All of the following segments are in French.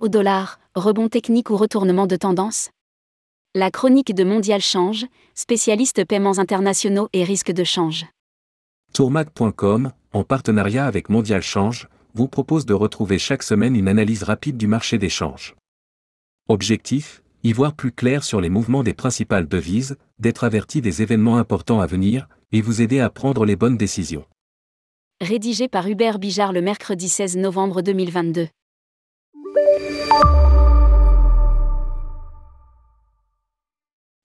au dollar, rebond technique ou retournement de tendance? La chronique de Mondial Change, spécialiste paiements internationaux et risques de change. Tourmac.com, en partenariat avec Mondial Change, vous propose de retrouver chaque semaine une analyse rapide du marché des changes. Objectif y voir plus clair sur les mouvements des principales devises, d'être averti des événements importants à venir, et vous aider à prendre les bonnes décisions. Rédigé par Hubert Bijard le mercredi 16 novembre 2022.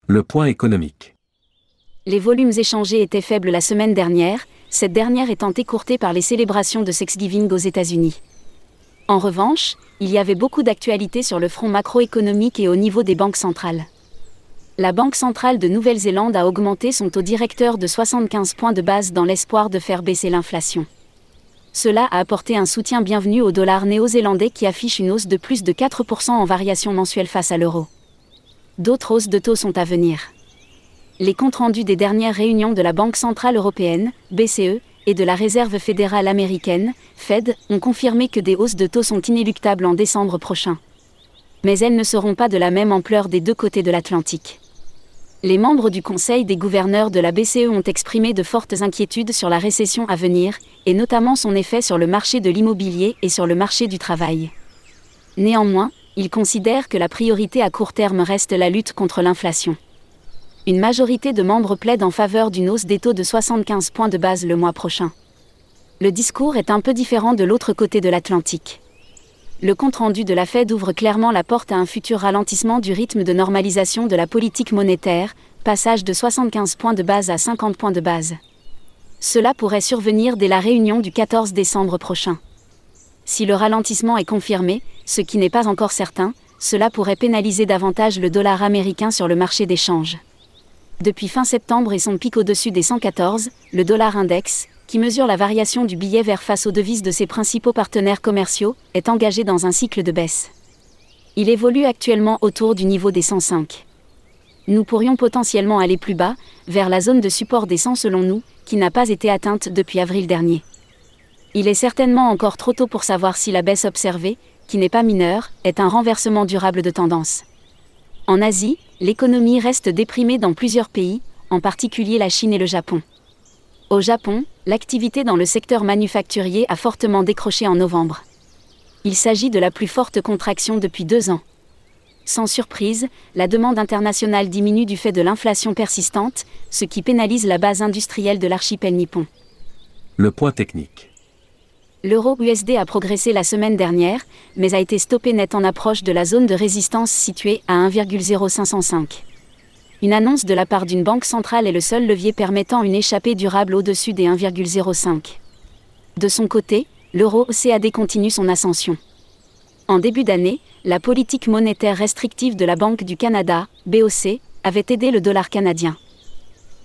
Le point économique. Les volumes échangés étaient faibles la semaine dernière, cette dernière étant écourtée par les célébrations de Thanksgiving aux États-Unis. En revanche, il y avait beaucoup d'actualités sur le front macroéconomique et au niveau des banques centrales. La Banque centrale de Nouvelle-Zélande a augmenté son taux directeur de 75 points de base dans l'espoir de faire baisser l'inflation. Cela a apporté un soutien bienvenu au dollar néo-zélandais qui affiche une hausse de plus de 4% en variation mensuelle face à l'euro. D'autres hausses de taux sont à venir. Les comptes rendus des dernières réunions de la Banque centrale européenne, BCE, et de la Réserve fédérale américaine, Fed, ont confirmé que des hausses de taux sont inéluctables en décembre prochain. Mais elles ne seront pas de la même ampleur des deux côtés de l'Atlantique les membres du Conseil des gouverneurs de la BCE ont exprimé de fortes inquiétudes sur la récession à venir, et notamment son effet sur le marché de l'immobilier et sur le marché du travail. Néanmoins, ils considèrent que la priorité à court terme reste la lutte contre l'inflation. Une majorité de membres plaide en faveur d'une hausse des taux de 75 points de base le mois prochain. Le discours est un peu différent de l'autre côté de l'Atlantique le compte-rendu de la Fed ouvre clairement la porte à un futur ralentissement du rythme de normalisation de la politique monétaire, passage de 75 points de base à 50 points de base. Cela pourrait survenir dès la réunion du 14 décembre prochain. Si le ralentissement est confirmé, ce qui n'est pas encore certain, cela pourrait pénaliser davantage le dollar américain sur le marché des changes. Depuis fin septembre et son pic au-dessus des 114, le dollar index, qui mesure la variation du billet vert face aux devises de ses principaux partenaires commerciaux, est engagé dans un cycle de baisse. Il évolue actuellement autour du niveau des 105. Nous pourrions potentiellement aller plus bas, vers la zone de support des 100 selon nous, qui n'a pas été atteinte depuis avril dernier. Il est certainement encore trop tôt pour savoir si la baisse observée, qui n'est pas mineure, est un renversement durable de tendance. En Asie, l'économie reste déprimée dans plusieurs pays, en particulier la Chine et le Japon. Au Japon, l'activité dans le secteur manufacturier a fortement décroché en novembre. Il s'agit de la plus forte contraction depuis deux ans. Sans surprise, la demande internationale diminue du fait de l'inflation persistante, ce qui pénalise la base industrielle de l'archipel nippon. Le point technique. L'euro USD a progressé la semaine dernière, mais a été stoppé net en approche de la zone de résistance située à 1,0505. Une annonce de la part d'une banque centrale est le seul levier permettant une échappée durable au-dessus des 1,05. De son côté, l'euro CAD continue son ascension. En début d'année, la politique monétaire restrictive de la Banque du Canada, BOC, avait aidé le dollar canadien.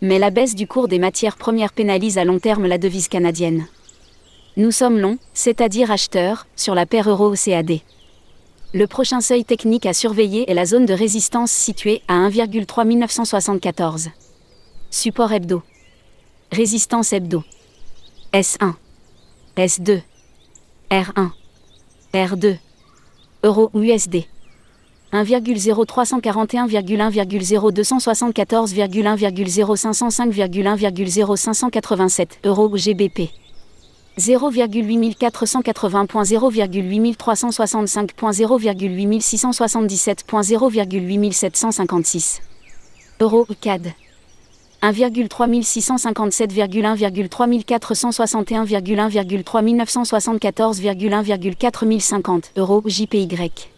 Mais la baisse du cours des matières premières pénalise à long terme la devise canadienne. Nous sommes longs, c'est-à-dire acheteurs, sur la paire euro-CAD. Le prochain seuil technique à surveiller est la zone de résistance située à 1,3974. Support hebdo. Résistance hebdo. S1. S2. R1. R2. Euro USD. 1,0341,1,0274,1,0505,1,0587 Euro GBP. 0,8480.0,8677.0,8756. Euro CAD. 1,3657,1,3461,1,3974,1,4050 euros JPY.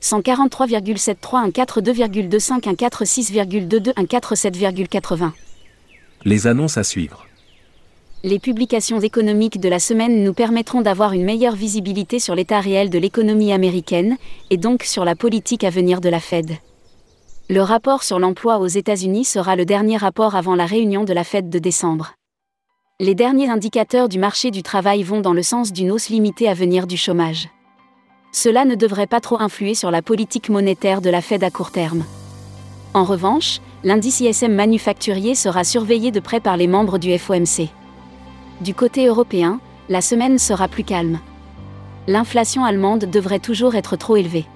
143,73 142,25 146,22 147,80. Les annonces à suivre les publications économiques de la semaine nous permettront d'avoir une meilleure visibilité sur l'état réel de l'économie américaine, et donc sur la politique à venir de la Fed. Le rapport sur l'emploi aux États-Unis sera le dernier rapport avant la réunion de la Fed de décembre. Les derniers indicateurs du marché du travail vont dans le sens d'une hausse limitée à venir du chômage. Cela ne devrait pas trop influer sur la politique monétaire de la Fed à court terme. En revanche, l'indice ISM manufacturier sera surveillé de près par les membres du FOMC. Du côté européen, la semaine sera plus calme. L'inflation allemande devrait toujours être trop élevée.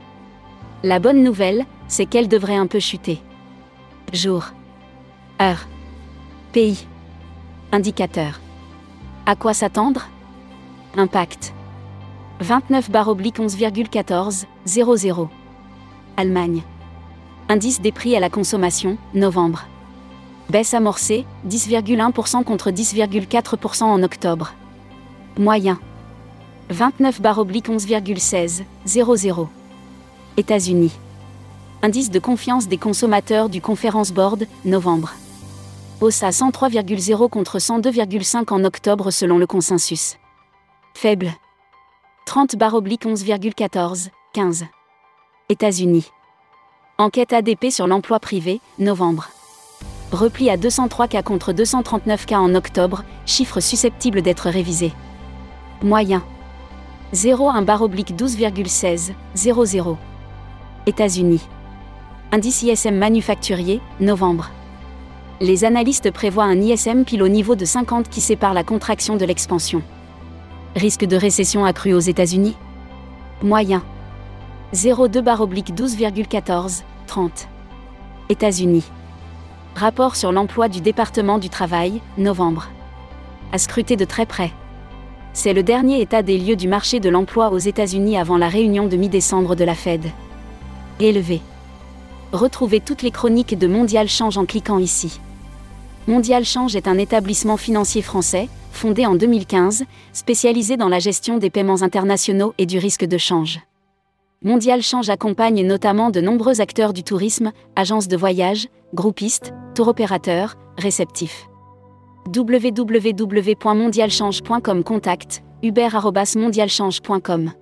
La bonne nouvelle, c'est qu'elle devrait un peu chuter. Jour. Heure. Pays. Indicateur. À quoi s'attendre? Impact. 29 barre oblique 11,14, 00. Allemagne. Indice des prix à la consommation, novembre. Baisse amorcée, 10,1% contre 10,4% en octobre. Moyen. 29 barre oblique 11,16, 00. États-Unis. Indice de confiance des consommateurs du Conference Board, novembre. Hausse à 103,0 contre 102,5 en octobre selon le consensus. Faible. 30 barre oblique 11,14, 15. États-Unis. Enquête ADP sur l'emploi privé, novembre. Repli à 203 cas contre 239 cas en octobre, chiffre susceptible d'être révisé. Moyen. 0,1 barre oblique 12,16, 00. États-Unis. Indice ISM manufacturier, novembre. Les analystes prévoient un ISM pile au niveau de 50 qui sépare la contraction de l'expansion. Risque de récession accru aux États-Unis Moyen. 0,2 barre oblique 12,14, 30. États-Unis. Rapport sur l'emploi du département du travail, novembre. À scruter de très près. C'est le dernier état des lieux du marché de l'emploi aux États-Unis avant la réunion de mi-décembre de la Fed. Élevé. Retrouvez toutes les chroniques de Mondial Change en cliquant ici. Mondial Change est un établissement financier français, fondé en 2015, spécialisé dans la gestion des paiements internationaux et du risque de change. Mondial Change accompagne notamment de nombreux acteurs du tourisme, agences de voyage, groupistes, tour opérateurs, réceptifs. www.mondialchange.com Contact, uber.mondialchange.com